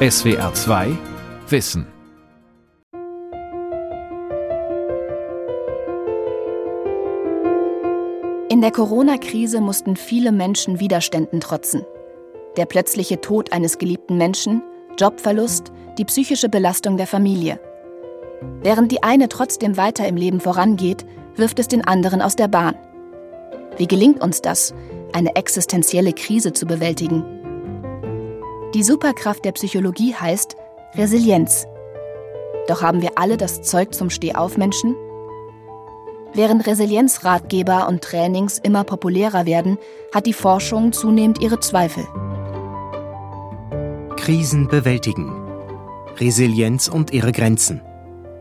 SWR 2 Wissen In der Corona-Krise mussten viele Menschen Widerständen trotzen. Der plötzliche Tod eines geliebten Menschen, Jobverlust, die psychische Belastung der Familie. Während die eine trotzdem weiter im Leben vorangeht, wirft es den anderen aus der Bahn. Wie gelingt uns das, eine existenzielle Krise zu bewältigen? Die Superkraft der Psychologie heißt Resilienz. Doch haben wir alle das Zeug zum Stehaufmenschen? Während Resilienzratgeber und Trainings immer populärer werden, hat die Forschung zunehmend ihre Zweifel. Krisen bewältigen. Resilienz und ihre Grenzen.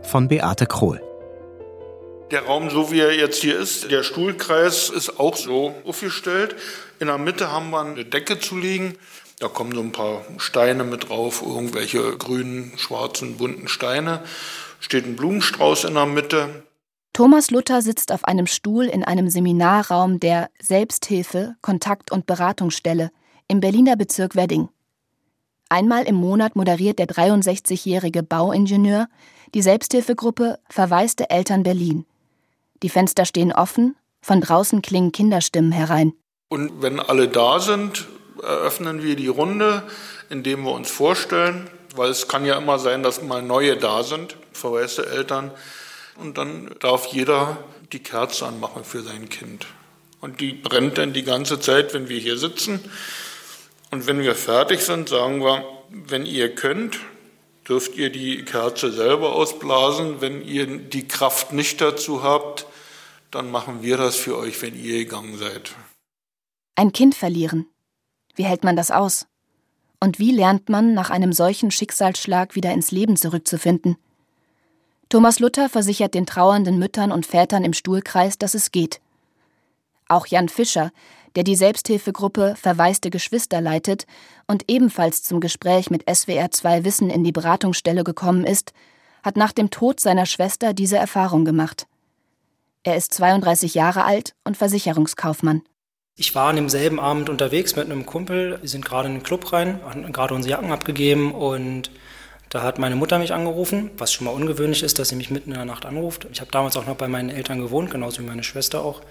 Von Beate Krohl. Der Raum, so wie er jetzt hier ist, der Stuhlkreis ist auch so aufgestellt. In der Mitte haben wir eine Decke zu liegen. Da kommen so ein paar Steine mit drauf, irgendwelche grünen, schwarzen, bunten Steine. Steht ein Blumenstrauß in der Mitte. Thomas Luther sitzt auf einem Stuhl in einem Seminarraum der Selbsthilfe, Kontakt- und Beratungsstelle im Berliner Bezirk Wedding. Einmal im Monat moderiert der 63-jährige Bauingenieur die Selbsthilfegruppe Verwaiste Eltern Berlin. Die Fenster stehen offen, von draußen klingen Kinderstimmen herein. Und wenn alle da sind, eröffnen wir die Runde, indem wir uns vorstellen, weil es kann ja immer sein, dass mal neue da sind, verwaiste Eltern. Und dann darf jeder die Kerze anmachen für sein Kind. Und die brennt dann die ganze Zeit, wenn wir hier sitzen. Und wenn wir fertig sind, sagen wir, wenn ihr könnt, dürft ihr die Kerze selber ausblasen. Wenn ihr die Kraft nicht dazu habt, dann machen wir das für euch, wenn ihr gegangen seid. Ein Kind verlieren. Wie hält man das aus? Und wie lernt man, nach einem solchen Schicksalsschlag wieder ins Leben zurückzufinden? Thomas Luther versichert den trauernden Müttern und Vätern im Stuhlkreis, dass es geht. Auch Jan Fischer, der die Selbsthilfegruppe Verwaiste Geschwister leitet und ebenfalls zum Gespräch mit SWR 2 Wissen in die Beratungsstelle gekommen ist, hat nach dem Tod seiner Schwester diese Erfahrung gemacht. Er ist 32 Jahre alt und Versicherungskaufmann. Ich war an demselben Abend unterwegs mit einem Kumpel. Wir sind gerade in den Club rein, hatten gerade unsere Jacken abgegeben und da hat meine Mutter mich angerufen, was schon mal ungewöhnlich ist, dass sie mich mitten in der Nacht anruft. Ich habe damals auch noch bei meinen Eltern gewohnt, genauso wie meine Schwester auch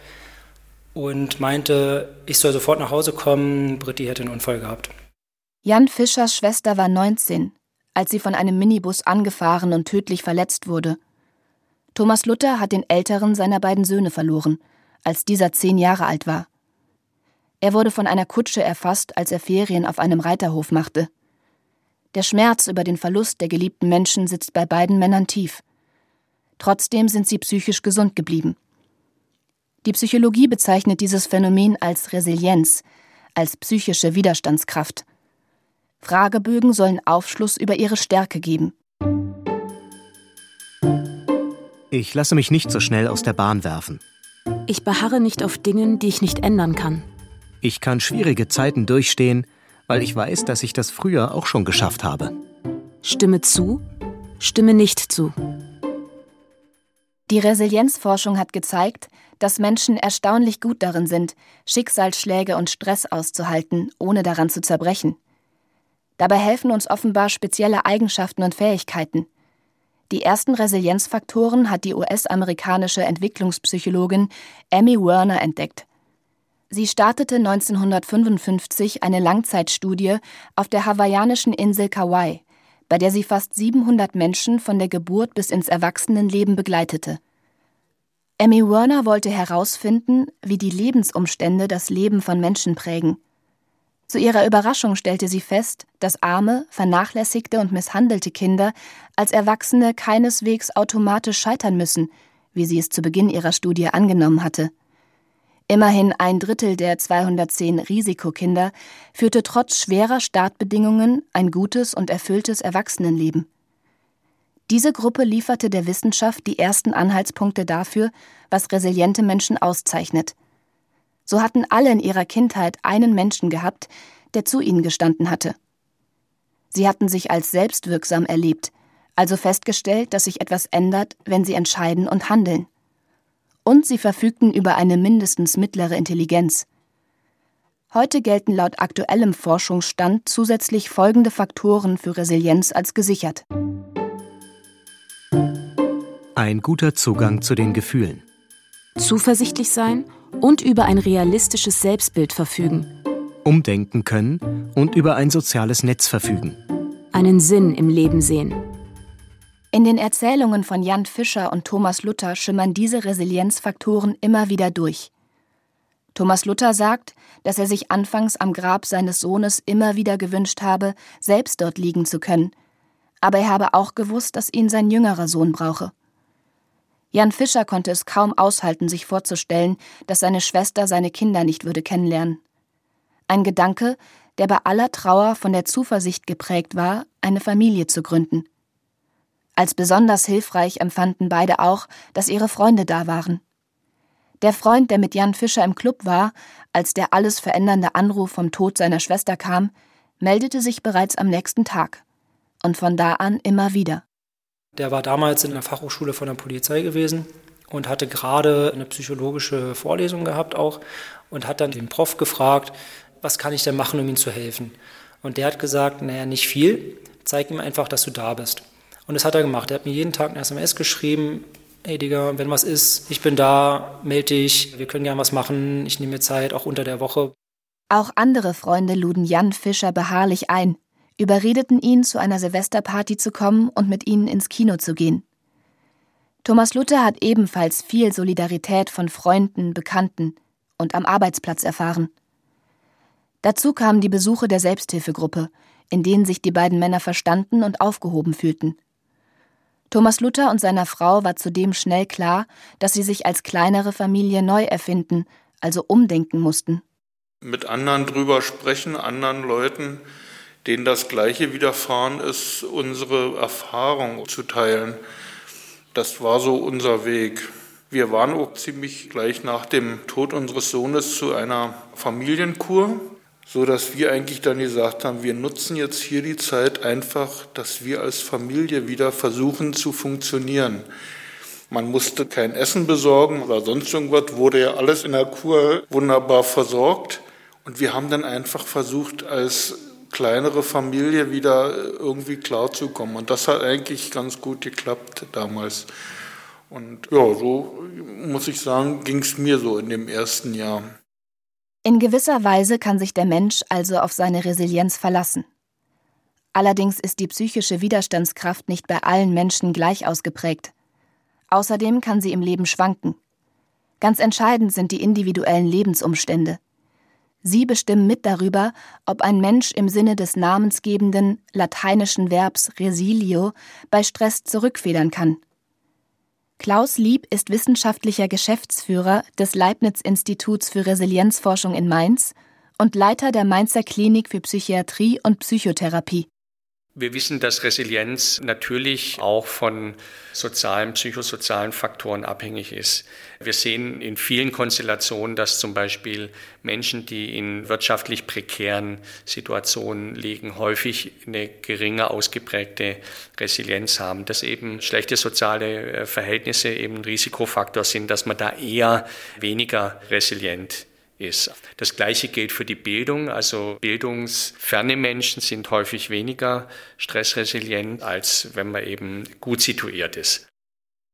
und meinte, ich soll sofort nach Hause kommen, Britti hätte einen Unfall gehabt. Jan Fischers Schwester war 19, als sie von einem Minibus angefahren und tödlich verletzt wurde. Thomas Luther hat den älteren seiner beiden Söhne verloren, als dieser zehn Jahre alt war. Er wurde von einer Kutsche erfasst, als er Ferien auf einem Reiterhof machte. Der Schmerz über den Verlust der geliebten Menschen sitzt bei beiden Männern tief. Trotzdem sind sie psychisch gesund geblieben. Die Psychologie bezeichnet dieses Phänomen als Resilienz, als psychische Widerstandskraft. Fragebögen sollen Aufschluss über ihre Stärke geben. Ich lasse mich nicht so schnell aus der Bahn werfen. Ich beharre nicht auf Dingen, die ich nicht ändern kann. Ich kann schwierige Zeiten durchstehen, weil ich weiß, dass ich das früher auch schon geschafft habe. Stimme zu, stimme nicht zu. Die Resilienzforschung hat gezeigt, dass Menschen erstaunlich gut darin sind, Schicksalsschläge und Stress auszuhalten, ohne daran zu zerbrechen. Dabei helfen uns offenbar spezielle Eigenschaften und Fähigkeiten. Die ersten Resilienzfaktoren hat die US-amerikanische Entwicklungspsychologin Amy Werner entdeckt. Sie startete 1955 eine Langzeitstudie auf der hawaiianischen Insel Kauai, bei der sie fast 700 Menschen von der Geburt bis ins Erwachsenenleben begleitete. Emmy Werner wollte herausfinden, wie die Lebensumstände das Leben von Menschen prägen. Zu ihrer Überraschung stellte sie fest, dass arme, vernachlässigte und misshandelte Kinder als Erwachsene keineswegs automatisch scheitern müssen, wie sie es zu Beginn ihrer Studie angenommen hatte. Immerhin ein Drittel der 210 Risikokinder führte trotz schwerer Startbedingungen ein gutes und erfülltes Erwachsenenleben. Diese Gruppe lieferte der Wissenschaft die ersten Anhaltspunkte dafür, was resiliente Menschen auszeichnet. So hatten alle in ihrer Kindheit einen Menschen gehabt, der zu ihnen gestanden hatte. Sie hatten sich als selbstwirksam erlebt, also festgestellt, dass sich etwas ändert, wenn sie entscheiden und handeln. Und sie verfügten über eine mindestens mittlere Intelligenz. Heute gelten laut aktuellem Forschungsstand zusätzlich folgende Faktoren für Resilienz als gesichert. Ein guter Zugang zu den Gefühlen. Zuversichtlich sein und über ein realistisches Selbstbild verfügen. Umdenken können und über ein soziales Netz verfügen. Einen Sinn im Leben sehen. In den Erzählungen von Jan Fischer und Thomas Luther schimmern diese Resilienzfaktoren immer wieder durch. Thomas Luther sagt, dass er sich anfangs am Grab seines Sohnes immer wieder gewünscht habe, selbst dort liegen zu können, aber er habe auch gewusst, dass ihn sein jüngerer Sohn brauche. Jan Fischer konnte es kaum aushalten, sich vorzustellen, dass seine Schwester seine Kinder nicht würde kennenlernen. Ein Gedanke, der bei aller Trauer von der Zuversicht geprägt war, eine Familie zu gründen. Als besonders hilfreich empfanden beide auch, dass ihre Freunde da waren. Der Freund, der mit Jan Fischer im Club war, als der alles verändernde Anruf vom Tod seiner Schwester kam, meldete sich bereits am nächsten Tag. Und von da an immer wieder. Der war damals in der Fachhochschule von der Polizei gewesen und hatte gerade eine psychologische Vorlesung gehabt auch und hat dann den Prof gefragt, was kann ich denn machen, um ihm zu helfen? Und der hat gesagt, naja, nicht viel, zeig ihm einfach, dass du da bist. Und das hat er gemacht. Er hat mir jeden Tag eine SMS geschrieben, hey Digga, wenn was ist, ich bin da, melde dich, wir können gern was machen, ich nehme mir Zeit, auch unter der Woche. Auch andere Freunde luden Jan Fischer beharrlich ein überredeten ihn, zu einer Silvesterparty zu kommen und mit ihnen ins Kino zu gehen. Thomas Luther hat ebenfalls viel Solidarität von Freunden, Bekannten und am Arbeitsplatz erfahren. Dazu kamen die Besuche der Selbsthilfegruppe, in denen sich die beiden Männer verstanden und aufgehoben fühlten. Thomas Luther und seiner Frau war zudem schnell klar, dass sie sich als kleinere Familie neu erfinden, also umdenken mussten. Mit anderen drüber sprechen, anderen Leuten denen das Gleiche widerfahren ist, unsere Erfahrung zu teilen. Das war so unser Weg. Wir waren auch ziemlich gleich nach dem Tod unseres Sohnes zu einer Familienkur, so dass wir eigentlich dann gesagt haben, wir nutzen jetzt hier die Zeit einfach, dass wir als Familie wieder versuchen zu funktionieren. Man musste kein Essen besorgen oder sonst irgendwas, wurde ja alles in der Kur wunderbar versorgt. Und wir haben dann einfach versucht, als kleinere Familie wieder irgendwie klarzukommen. Und das hat eigentlich ganz gut geklappt damals. Und ja, so muss ich sagen, ging es mir so in dem ersten Jahr. In gewisser Weise kann sich der Mensch also auf seine Resilienz verlassen. Allerdings ist die psychische Widerstandskraft nicht bei allen Menschen gleich ausgeprägt. Außerdem kann sie im Leben schwanken. Ganz entscheidend sind die individuellen Lebensumstände. Sie bestimmen mit darüber, ob ein Mensch im Sinne des namensgebenden lateinischen Verbs resilio bei Stress zurückfedern kann. Klaus Lieb ist wissenschaftlicher Geschäftsführer des Leibniz-Instituts für Resilienzforschung in Mainz und Leiter der Mainzer Klinik für Psychiatrie und Psychotherapie. Wir wissen, dass Resilienz natürlich auch von sozialen, psychosozialen Faktoren abhängig ist. Wir sehen in vielen Konstellationen, dass zum Beispiel Menschen, die in wirtschaftlich prekären Situationen liegen, häufig eine geringe ausgeprägte Resilienz haben, dass eben schlechte soziale äh, Verhältnisse eben ein Risikofaktor sind, dass man da eher weniger resilient ist. Das Gleiche gilt für die Bildung. Also bildungsferne Menschen sind häufig weniger stressresilient, als wenn man eben gut situiert ist.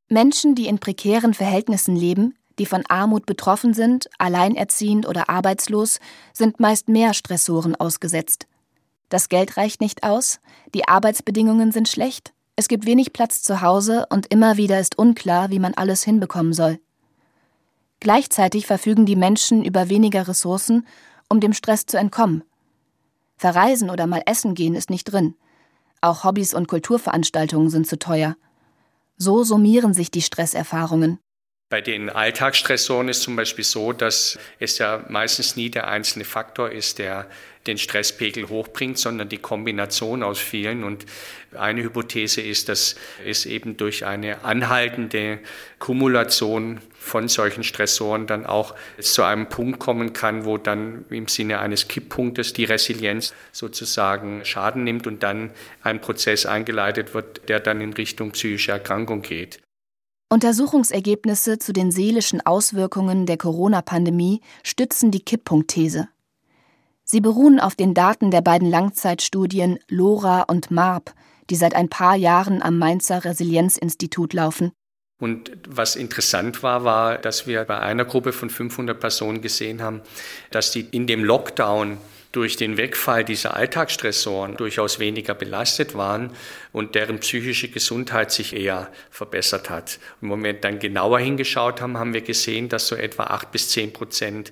Menschen, die in prekären Verhältnissen leben, die von Armut betroffen sind, alleinerziehend oder arbeitslos, sind meist mehr Stressoren ausgesetzt. Das Geld reicht nicht aus, die Arbeitsbedingungen sind schlecht, es gibt wenig Platz zu Hause und immer wieder ist unklar, wie man alles hinbekommen soll. Gleichzeitig verfügen die Menschen über weniger Ressourcen, um dem Stress zu entkommen. Verreisen oder mal essen gehen ist nicht drin. Auch Hobbys und Kulturveranstaltungen sind zu teuer. So summieren sich die Stresserfahrungen. Bei den Alltagsstressoren ist zum Beispiel so, dass es ja meistens nie der einzelne Faktor ist, der den Stresspegel hochbringt, sondern die Kombination aus vielen. Und eine Hypothese ist, dass es eben durch eine anhaltende Kumulation von solchen Stressoren dann auch zu einem Punkt kommen kann, wo dann im Sinne eines Kipppunktes die Resilienz sozusagen Schaden nimmt und dann ein Prozess eingeleitet wird, der dann in Richtung psychische Erkrankung geht. Untersuchungsergebnisse zu den seelischen Auswirkungen der Corona-Pandemie stützen die Kipppunktthese. Sie beruhen auf den Daten der beiden Langzeitstudien LoRa und MARP, die seit ein paar Jahren am Mainzer Resilienzinstitut laufen. Und was interessant war, war, dass wir bei einer Gruppe von 500 Personen gesehen haben, dass die in dem Lockdown durch den Wegfall dieser Alltagsstressoren durchaus weniger belastet waren und deren psychische Gesundheit sich eher verbessert hat. Im Moment dann genauer hingeschaut haben, haben wir gesehen, dass so etwa acht bis zehn Prozent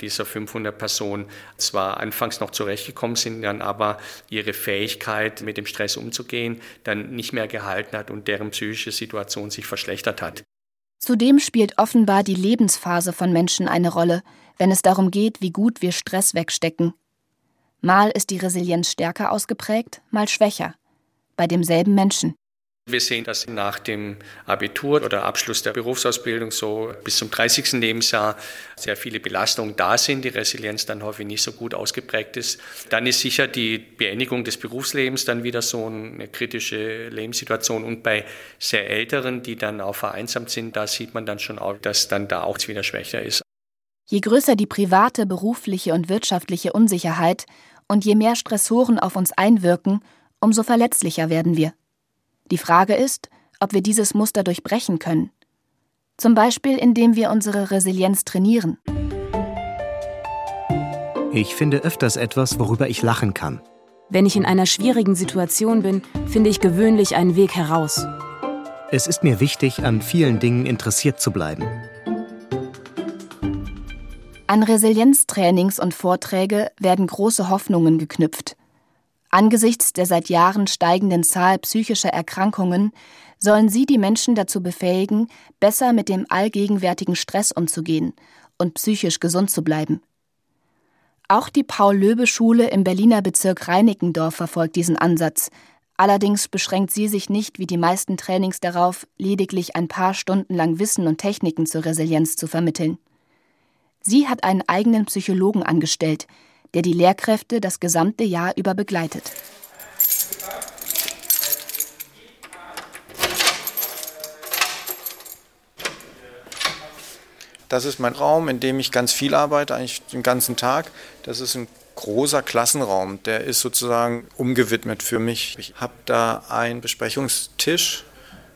dieser 500 Personen zwar anfangs noch zurechtgekommen sind, dann aber ihre Fähigkeit, mit dem Stress umzugehen, dann nicht mehr gehalten hat und deren psychische Situation sich verschlechtert hat. Zudem spielt offenbar die Lebensphase von Menschen eine Rolle, wenn es darum geht, wie gut wir Stress wegstecken. Mal ist die Resilienz stärker ausgeprägt, mal schwächer. Bei demselben Menschen. Wir sehen, dass nach dem Abitur oder Abschluss der Berufsausbildung so bis zum 30. Lebensjahr sehr viele Belastungen da sind, die Resilienz dann häufig nicht so gut ausgeprägt ist. Dann ist sicher die Beendigung des Berufslebens dann wieder so eine kritische Lebenssituation. Und bei sehr Älteren, die dann auch vereinsamt sind, da sieht man dann schon auch, dass dann da auch wieder schwächer ist. Je größer die private, berufliche und wirtschaftliche Unsicherheit und je mehr Stressoren auf uns einwirken, umso verletzlicher werden wir. Die Frage ist, ob wir dieses Muster durchbrechen können. Zum Beispiel, indem wir unsere Resilienz trainieren. Ich finde öfters etwas, worüber ich lachen kann. Wenn ich in einer schwierigen Situation bin, finde ich gewöhnlich einen Weg heraus. Es ist mir wichtig, an vielen Dingen interessiert zu bleiben. An Resilienztrainings und Vorträge werden große Hoffnungen geknüpft. Angesichts der seit Jahren steigenden Zahl psychischer Erkrankungen sollen sie die Menschen dazu befähigen, besser mit dem allgegenwärtigen Stress umzugehen und psychisch gesund zu bleiben. Auch die Paul-Löbe-Schule im Berliner Bezirk Reinickendorf verfolgt diesen Ansatz. Allerdings beschränkt sie sich nicht wie die meisten Trainings darauf, lediglich ein paar Stunden lang Wissen und Techniken zur Resilienz zu vermitteln. Sie hat einen eigenen Psychologen angestellt, der die Lehrkräfte das gesamte Jahr über begleitet. Das ist mein Raum, in dem ich ganz viel arbeite, eigentlich den ganzen Tag. Das ist ein großer Klassenraum, der ist sozusagen umgewidmet für mich. Ich habe da einen Besprechungstisch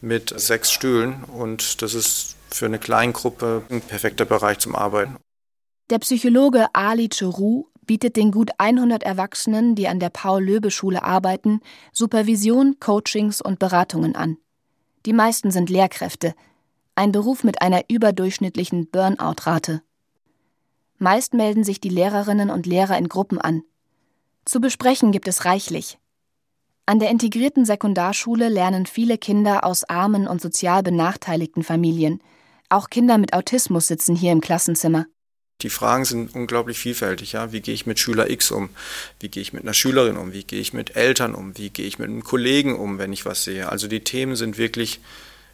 mit sechs Stühlen und das ist für eine Kleingruppe ein perfekter Bereich zum Arbeiten. Der Psychologe Ali Churu bietet den gut 100 Erwachsenen, die an der Paul-Löbe-Schule arbeiten, Supervision, Coachings und Beratungen an. Die meisten sind Lehrkräfte, ein Beruf mit einer überdurchschnittlichen Burnout-Rate. Meist melden sich die Lehrerinnen und Lehrer in Gruppen an. Zu besprechen gibt es reichlich. An der integrierten Sekundarschule lernen viele Kinder aus armen und sozial benachteiligten Familien. Auch Kinder mit Autismus sitzen hier im Klassenzimmer. Die Fragen sind unglaublich vielfältig. Ja? Wie gehe ich mit Schüler X um? Wie gehe ich mit einer Schülerin um? Wie gehe ich mit Eltern um? Wie gehe ich mit einem Kollegen um, wenn ich was sehe? Also die Themen sind wirklich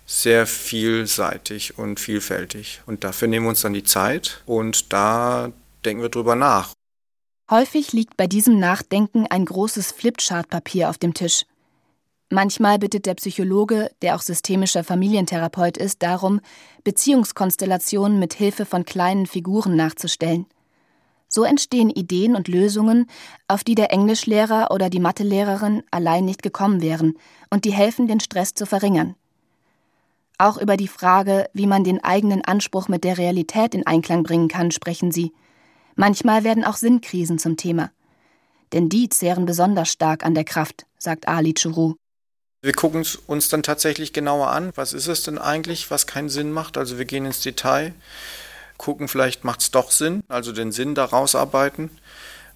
sehr vielseitig und vielfältig. Und dafür nehmen wir uns dann die Zeit und da denken wir drüber nach. Häufig liegt bei diesem Nachdenken ein großes Flipchartpapier auf dem Tisch. Manchmal bittet der Psychologe, der auch systemischer Familientherapeut ist, darum, Beziehungskonstellationen mit Hilfe von kleinen Figuren nachzustellen. So entstehen Ideen und Lösungen, auf die der Englischlehrer oder die Mathelehrerin allein nicht gekommen wären und die helfen, den Stress zu verringern. Auch über die Frage, wie man den eigenen Anspruch mit der Realität in Einklang bringen kann, sprechen sie. Manchmal werden auch Sinnkrisen zum Thema. Denn die zehren besonders stark an der Kraft, sagt Ali Churu. Wir gucken es uns dann tatsächlich genauer an. Was ist es denn eigentlich, was keinen Sinn macht? Also wir gehen ins Detail, gucken, vielleicht macht es doch Sinn, also den Sinn daraus arbeiten.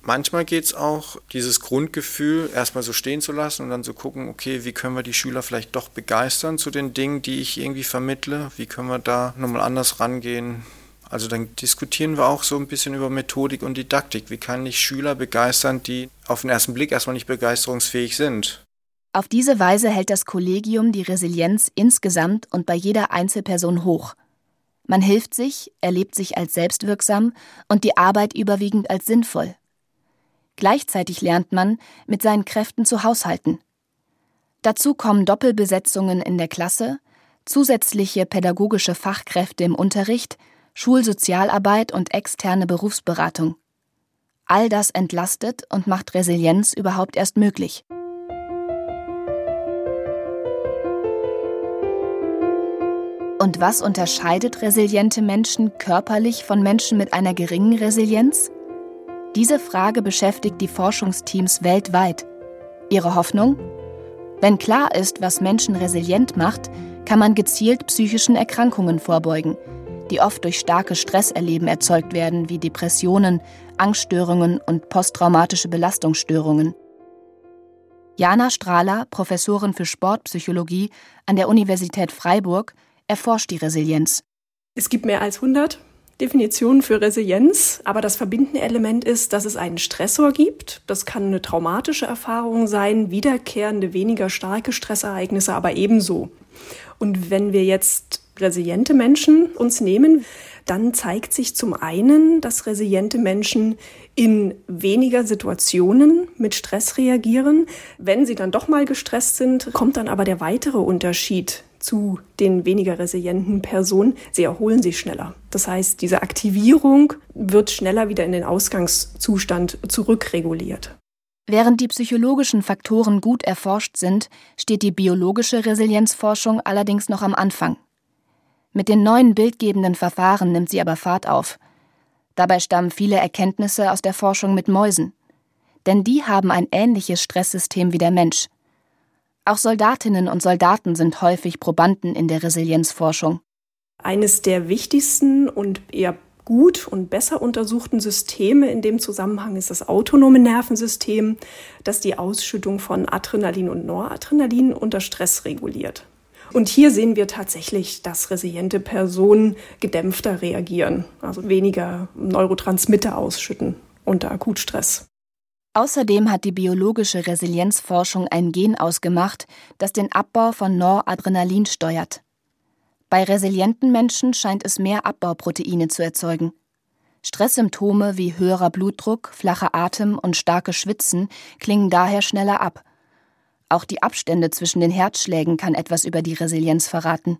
Manchmal geht es auch, dieses Grundgefühl erstmal so stehen zu lassen und dann zu so gucken, okay, wie können wir die Schüler vielleicht doch begeistern zu den Dingen, die ich irgendwie vermittle? Wie können wir da nochmal anders rangehen? Also dann diskutieren wir auch so ein bisschen über Methodik und Didaktik. Wie kann ich Schüler begeistern, die auf den ersten Blick erstmal nicht begeisterungsfähig sind? Auf diese Weise hält das Kollegium die Resilienz insgesamt und bei jeder Einzelperson hoch. Man hilft sich, erlebt sich als selbstwirksam und die Arbeit überwiegend als sinnvoll. Gleichzeitig lernt man, mit seinen Kräften zu haushalten. Dazu kommen Doppelbesetzungen in der Klasse, zusätzliche pädagogische Fachkräfte im Unterricht, Schulsozialarbeit und externe Berufsberatung. All das entlastet und macht Resilienz überhaupt erst möglich. Und was unterscheidet resiliente Menschen körperlich von Menschen mit einer geringen Resilienz? Diese Frage beschäftigt die Forschungsteams weltweit. Ihre Hoffnung? Wenn klar ist, was Menschen resilient macht, kann man gezielt psychischen Erkrankungen vorbeugen, die oft durch starke Stresserleben erzeugt werden, wie Depressionen, Angststörungen und posttraumatische Belastungsstörungen. Jana Strahler, Professorin für Sportpsychologie an der Universität Freiburg, erforscht die Resilienz. Es gibt mehr als 100 Definitionen für Resilienz, aber das verbindende Element ist, dass es einen Stressor gibt. Das kann eine traumatische Erfahrung sein, wiederkehrende, weniger starke Stressereignisse, aber ebenso. Und wenn wir jetzt resiliente Menschen uns nehmen, dann zeigt sich zum einen, dass resiliente Menschen in weniger Situationen mit Stress reagieren. Wenn sie dann doch mal gestresst sind, kommt dann aber der weitere Unterschied zu den weniger resilienten Personen. Sie erholen sich schneller. Das heißt, diese Aktivierung wird schneller wieder in den Ausgangszustand zurückreguliert. Während die psychologischen Faktoren gut erforscht sind, steht die biologische Resilienzforschung allerdings noch am Anfang. Mit den neuen bildgebenden Verfahren nimmt sie aber Fahrt auf. Dabei stammen viele Erkenntnisse aus der Forschung mit Mäusen. Denn die haben ein ähnliches Stresssystem wie der Mensch. Auch Soldatinnen und Soldaten sind häufig Probanden in der Resilienzforschung. Eines der wichtigsten und eher gut und besser untersuchten Systeme in dem Zusammenhang ist das autonome Nervensystem, das die Ausschüttung von Adrenalin und Noradrenalin unter Stress reguliert. Und hier sehen wir tatsächlich, dass resiliente Personen gedämpfter reagieren, also weniger Neurotransmitter ausschütten unter Akutstress. Außerdem hat die biologische Resilienzforschung ein Gen ausgemacht, das den Abbau von Noradrenalin steuert. Bei resilienten Menschen scheint es mehr Abbauproteine zu erzeugen. Stresssymptome wie höherer Blutdruck, flacher Atem und starke Schwitzen klingen daher schneller ab auch die Abstände zwischen den Herzschlägen kann etwas über die Resilienz verraten.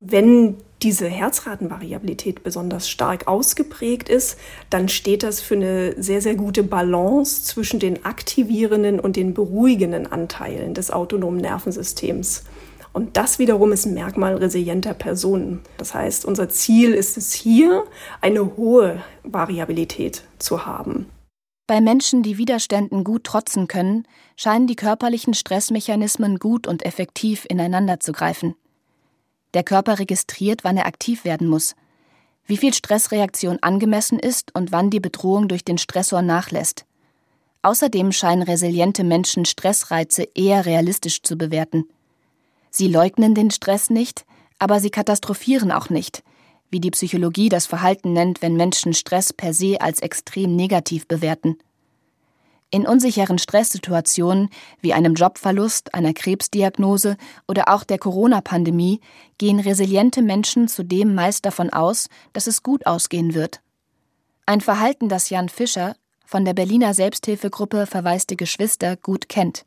Wenn diese Herzratenvariabilität besonders stark ausgeprägt ist, dann steht das für eine sehr, sehr gute Balance zwischen den aktivierenden und den beruhigenden Anteilen des autonomen Nervensystems. Und das wiederum ist ein Merkmal resilienter Personen. Das heißt, unser Ziel ist es hier, eine hohe Variabilität zu haben. Bei Menschen, die Widerständen gut trotzen können, scheinen die körperlichen Stressmechanismen gut und effektiv ineinander zu greifen. Der Körper registriert, wann er aktiv werden muss, wie viel Stressreaktion angemessen ist und wann die Bedrohung durch den Stressor nachlässt. Außerdem scheinen resiliente Menschen Stressreize eher realistisch zu bewerten. Sie leugnen den Stress nicht, aber sie katastrophieren auch nicht, wie die Psychologie das Verhalten nennt, wenn Menschen Stress per se als extrem negativ bewerten. In unsicheren Stresssituationen wie einem Jobverlust, einer Krebsdiagnose oder auch der Corona-Pandemie gehen resiliente Menschen zudem meist davon aus, dass es gut ausgehen wird. Ein Verhalten, das Jan Fischer von der Berliner Selbsthilfegruppe Verwaiste Geschwister gut kennt.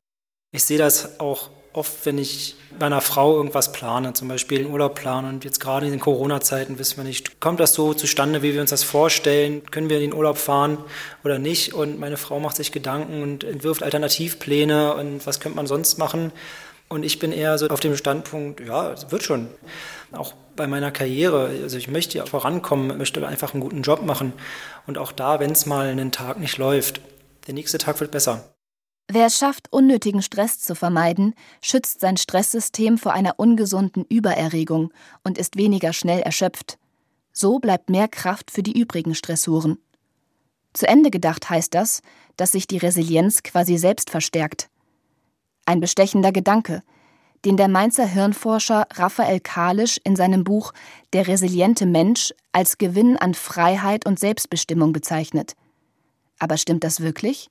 Ich sehe das auch oft, wenn ich bei einer Frau irgendwas plane, zum Beispiel einen Urlaub plane und jetzt gerade in den Corona-Zeiten wissen wir nicht, kommt das so zustande, wie wir uns das vorstellen, können wir in den Urlaub fahren oder nicht und meine Frau macht sich Gedanken und entwirft Alternativpläne und was könnte man sonst machen und ich bin eher so auf dem Standpunkt, ja, es wird schon. Auch bei meiner Karriere, also ich möchte ja vorankommen, möchte einfach einen guten Job machen und auch da, wenn es mal einen Tag nicht läuft, der nächste Tag wird besser. Wer es schafft, unnötigen Stress zu vermeiden, schützt sein Stresssystem vor einer ungesunden Übererregung und ist weniger schnell erschöpft. So bleibt mehr Kraft für die übrigen Stressoren. Zu Ende gedacht heißt das, dass sich die Resilienz quasi selbst verstärkt. Ein bestechender Gedanke, den der Mainzer Hirnforscher Raphael Kalisch in seinem Buch Der resiliente Mensch als Gewinn an Freiheit und Selbstbestimmung bezeichnet. Aber stimmt das wirklich?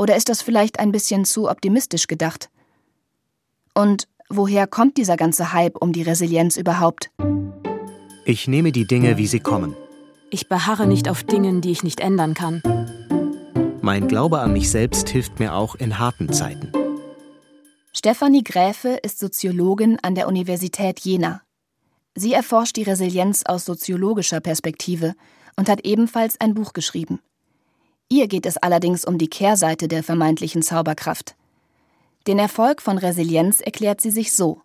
Oder ist das vielleicht ein bisschen zu optimistisch gedacht? Und woher kommt dieser ganze Hype um die Resilienz überhaupt? Ich nehme die Dinge, wie sie kommen. Ich beharre nicht auf Dingen, die ich nicht ändern kann. Mein Glaube an mich selbst hilft mir auch in harten Zeiten. Stefanie Gräfe ist Soziologin an der Universität Jena. Sie erforscht die Resilienz aus soziologischer Perspektive und hat ebenfalls ein Buch geschrieben. Ihr geht es allerdings um die Kehrseite der vermeintlichen Zauberkraft. Den Erfolg von Resilienz erklärt sie sich so.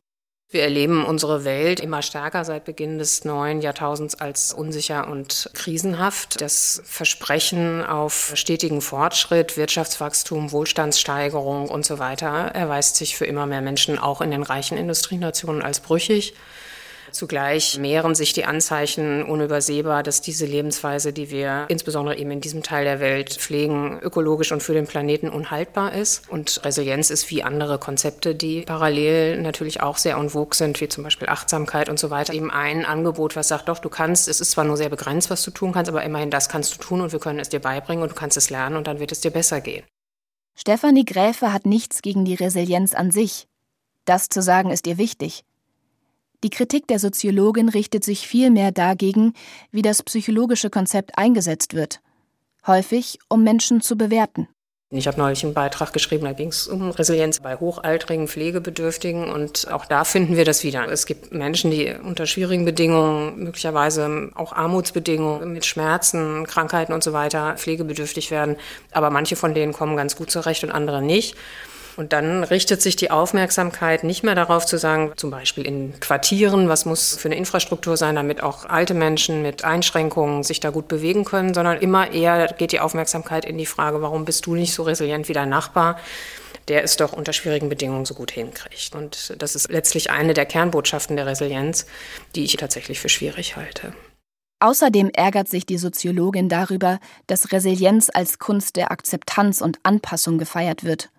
Wir erleben unsere Welt immer stärker seit Beginn des neuen Jahrtausends als unsicher und krisenhaft. Das Versprechen auf stetigen Fortschritt, Wirtschaftswachstum, Wohlstandssteigerung und so weiter erweist sich für immer mehr Menschen auch in den reichen Industrienationen als brüchig. Zugleich mehren sich die Anzeichen unübersehbar, dass diese Lebensweise, die wir insbesondere eben in diesem Teil der Welt pflegen, ökologisch und für den Planeten unhaltbar ist. Und Resilienz ist wie andere Konzepte, die parallel natürlich auch sehr en vogue sind, wie zum Beispiel Achtsamkeit und so weiter, eben ein Angebot, was sagt, doch, du kannst, es ist zwar nur sehr begrenzt, was du tun kannst, aber immerhin das kannst du tun und wir können es dir beibringen und du kannst es lernen und dann wird es dir besser gehen. Stefanie Gräfe hat nichts gegen die Resilienz an sich. Das zu sagen ist ihr wichtig. Die Kritik der Soziologin richtet sich vielmehr dagegen, wie das psychologische Konzept eingesetzt wird, häufig um Menschen zu bewerten. Ich habe neulich einen Beitrag geschrieben, da ging es um Resilienz bei hochaltrigen Pflegebedürftigen und auch da finden wir das wieder. Es gibt Menschen, die unter schwierigen Bedingungen, möglicherweise auch Armutsbedingungen mit Schmerzen, Krankheiten und so weiter pflegebedürftig werden, aber manche von denen kommen ganz gut zurecht und andere nicht. Und dann richtet sich die Aufmerksamkeit nicht mehr darauf zu sagen, zum Beispiel in Quartieren, was muss für eine Infrastruktur sein, damit auch alte Menschen mit Einschränkungen sich da gut bewegen können, sondern immer eher geht die Aufmerksamkeit in die Frage, warum bist du nicht so resilient wie dein Nachbar? der es doch unter schwierigen Bedingungen so gut hinkriegt. Und das ist letztlich eine der Kernbotschaften der Resilienz, die ich tatsächlich für schwierig halte. Außerdem ärgert sich die Soziologin darüber, dass Resilienz als Kunst der Akzeptanz und Anpassung gefeiert wird.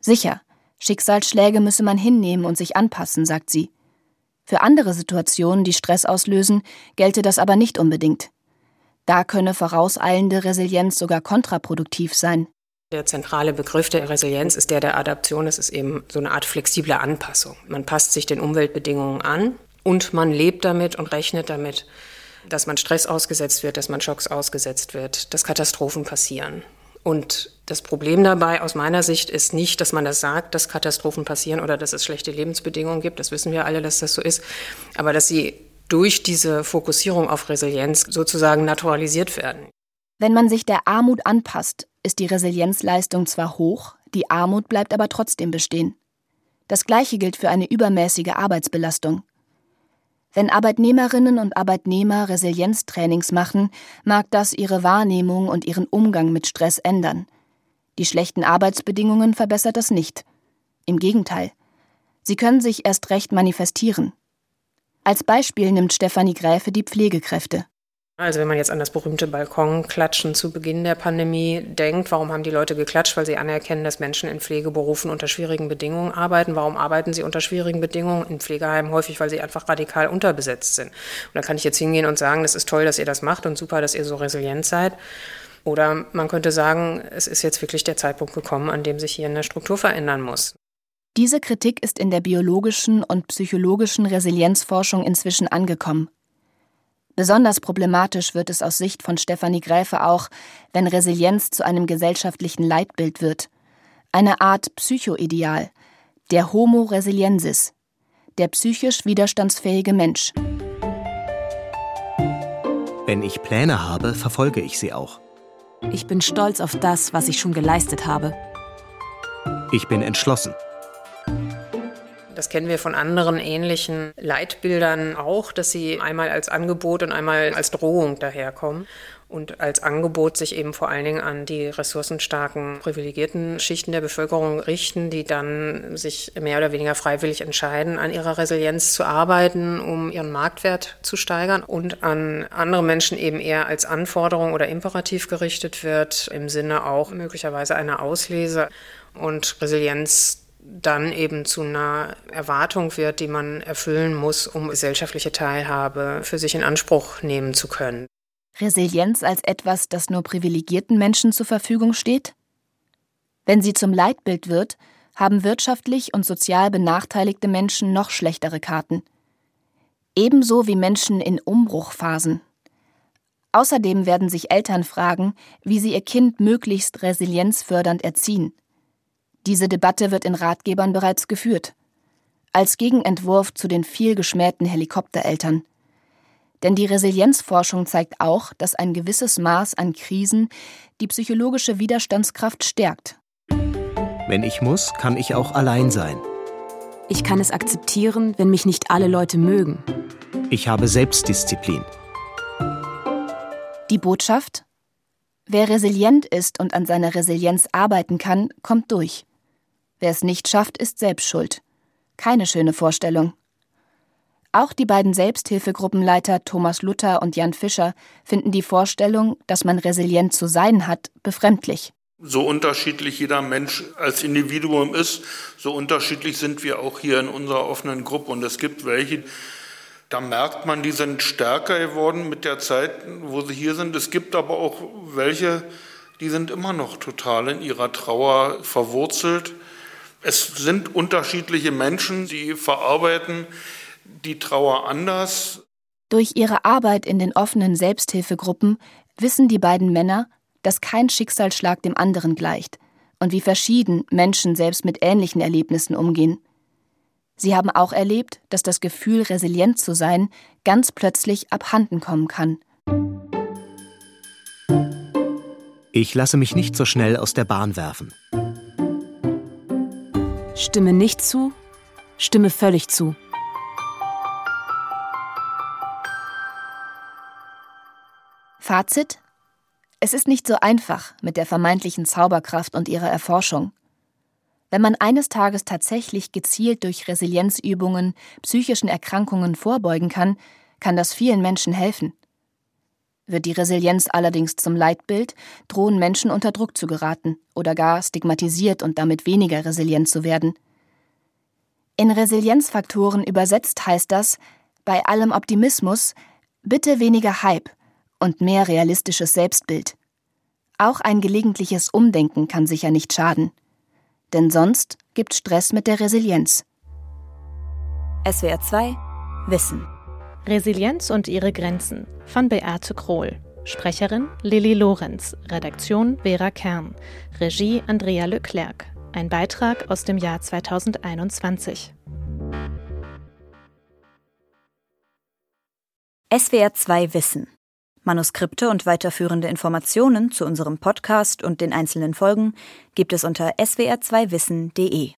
Sicher, Schicksalsschläge müsse man hinnehmen und sich anpassen, sagt sie. Für andere Situationen, die Stress auslösen, gelte das aber nicht unbedingt. Da könne vorauseilende Resilienz sogar kontraproduktiv sein. Der zentrale Begriff der Resilienz ist der der Adaption. Es ist eben so eine Art flexible Anpassung. Man passt sich den Umweltbedingungen an und man lebt damit und rechnet damit, dass man Stress ausgesetzt wird, dass man Schocks ausgesetzt wird, dass Katastrophen passieren. Und das Problem dabei aus meiner Sicht ist nicht, dass man das sagt, dass Katastrophen passieren oder dass es schlechte Lebensbedingungen gibt. Das wissen wir alle, dass das so ist. Aber dass sie durch diese Fokussierung auf Resilienz sozusagen naturalisiert werden. Wenn man sich der Armut anpasst, ist die Resilienzleistung zwar hoch, die Armut bleibt aber trotzdem bestehen. Das Gleiche gilt für eine übermäßige Arbeitsbelastung. Wenn Arbeitnehmerinnen und Arbeitnehmer Resilienztrainings machen, mag das ihre Wahrnehmung und ihren Umgang mit Stress ändern. Die schlechten Arbeitsbedingungen verbessert das nicht. Im Gegenteil. Sie können sich erst recht manifestieren. Als Beispiel nimmt Stefanie Gräfe die Pflegekräfte. Also wenn man jetzt an das berühmte Balkonklatschen zu Beginn der Pandemie denkt, warum haben die Leute geklatscht? Weil sie anerkennen, dass Menschen in Pflegeberufen unter schwierigen Bedingungen arbeiten. Warum arbeiten sie unter schwierigen Bedingungen in Pflegeheimen? Häufig, weil sie einfach radikal unterbesetzt sind. Und da kann ich jetzt hingehen und sagen, das ist toll, dass ihr das macht und super, dass ihr so resilient seid. Oder man könnte sagen, es ist jetzt wirklich der Zeitpunkt gekommen, an dem sich hier eine Struktur verändern muss. Diese Kritik ist in der biologischen und psychologischen Resilienzforschung inzwischen angekommen. Besonders problematisch wird es aus Sicht von Stefanie Gräfe auch, wenn Resilienz zu einem gesellschaftlichen Leitbild wird. Eine Art Psychoideal, der Homo resiliensis, der psychisch widerstandsfähige Mensch. Wenn ich Pläne habe, verfolge ich sie auch. Ich bin stolz auf das, was ich schon geleistet habe. Ich bin entschlossen. Das kennen wir von anderen ähnlichen Leitbildern auch, dass sie einmal als Angebot und einmal als Drohung daherkommen und als Angebot sich eben vor allen Dingen an die ressourcenstarken, privilegierten Schichten der Bevölkerung richten, die dann sich mehr oder weniger freiwillig entscheiden, an ihrer Resilienz zu arbeiten, um ihren Marktwert zu steigern und an andere Menschen eben eher als Anforderung oder Imperativ gerichtet wird, im Sinne auch möglicherweise einer Auslese und Resilienz dann eben zu einer Erwartung wird, die man erfüllen muss, um gesellschaftliche Teilhabe für sich in Anspruch nehmen zu können. Resilienz als etwas, das nur privilegierten Menschen zur Verfügung steht? Wenn sie zum Leitbild wird, haben wirtschaftlich und sozial benachteiligte Menschen noch schlechtere Karten. Ebenso wie Menschen in Umbruchphasen. Außerdem werden sich Eltern fragen, wie sie ihr Kind möglichst resilienzfördernd erziehen. Diese Debatte wird in Ratgebern bereits geführt. Als Gegenentwurf zu den viel geschmähten Helikoptereltern. Denn die Resilienzforschung zeigt auch, dass ein gewisses Maß an Krisen die psychologische Widerstandskraft stärkt. Wenn ich muss, kann ich auch allein sein. Ich kann es akzeptieren, wenn mich nicht alle Leute mögen. Ich habe Selbstdisziplin. Die Botschaft? Wer resilient ist und an seiner Resilienz arbeiten kann, kommt durch. Wer es nicht schafft, ist selbst schuld. Keine schöne Vorstellung. Auch die beiden Selbsthilfegruppenleiter Thomas Luther und Jan Fischer finden die Vorstellung, dass man resilient zu sein hat, befremdlich. So unterschiedlich jeder Mensch als Individuum ist, so unterschiedlich sind wir auch hier in unserer offenen Gruppe. Und es gibt welche, da merkt man, die sind stärker geworden mit der Zeit, wo sie hier sind. Es gibt aber auch welche, die sind immer noch total in ihrer Trauer verwurzelt. Es sind unterschiedliche Menschen, die verarbeiten die Trauer anders. Durch ihre Arbeit in den offenen Selbsthilfegruppen wissen die beiden Männer, dass kein Schicksalsschlag dem anderen gleicht und wie verschieden Menschen selbst mit ähnlichen Erlebnissen umgehen. Sie haben auch erlebt, dass das Gefühl, resilient zu sein, ganz plötzlich abhanden kommen kann. Ich lasse mich nicht so schnell aus der Bahn werfen. Stimme nicht zu, stimme völlig zu. Fazit? Es ist nicht so einfach mit der vermeintlichen Zauberkraft und ihrer Erforschung. Wenn man eines Tages tatsächlich gezielt durch Resilienzübungen psychischen Erkrankungen vorbeugen kann, kann das vielen Menschen helfen. Wird die Resilienz allerdings zum Leitbild, drohen Menschen unter Druck zu geraten oder gar stigmatisiert und damit weniger resilient zu werden. In Resilienzfaktoren übersetzt heißt das, bei allem Optimismus, bitte weniger Hype und mehr realistisches Selbstbild. Auch ein gelegentliches Umdenken kann sicher nicht schaden. Denn sonst gibt Stress mit der Resilienz. SWR 2 Wissen Resilienz und ihre Grenzen von Beate Krohl. Sprecherin Lilly Lorenz, Redaktion Vera Kern, Regie Andrea Leclerc. Ein Beitrag aus dem Jahr 2021. SWR 2 Wissen. Manuskripte und weiterführende Informationen zu unserem Podcast und den einzelnen Folgen gibt es unter swr2wissen.de.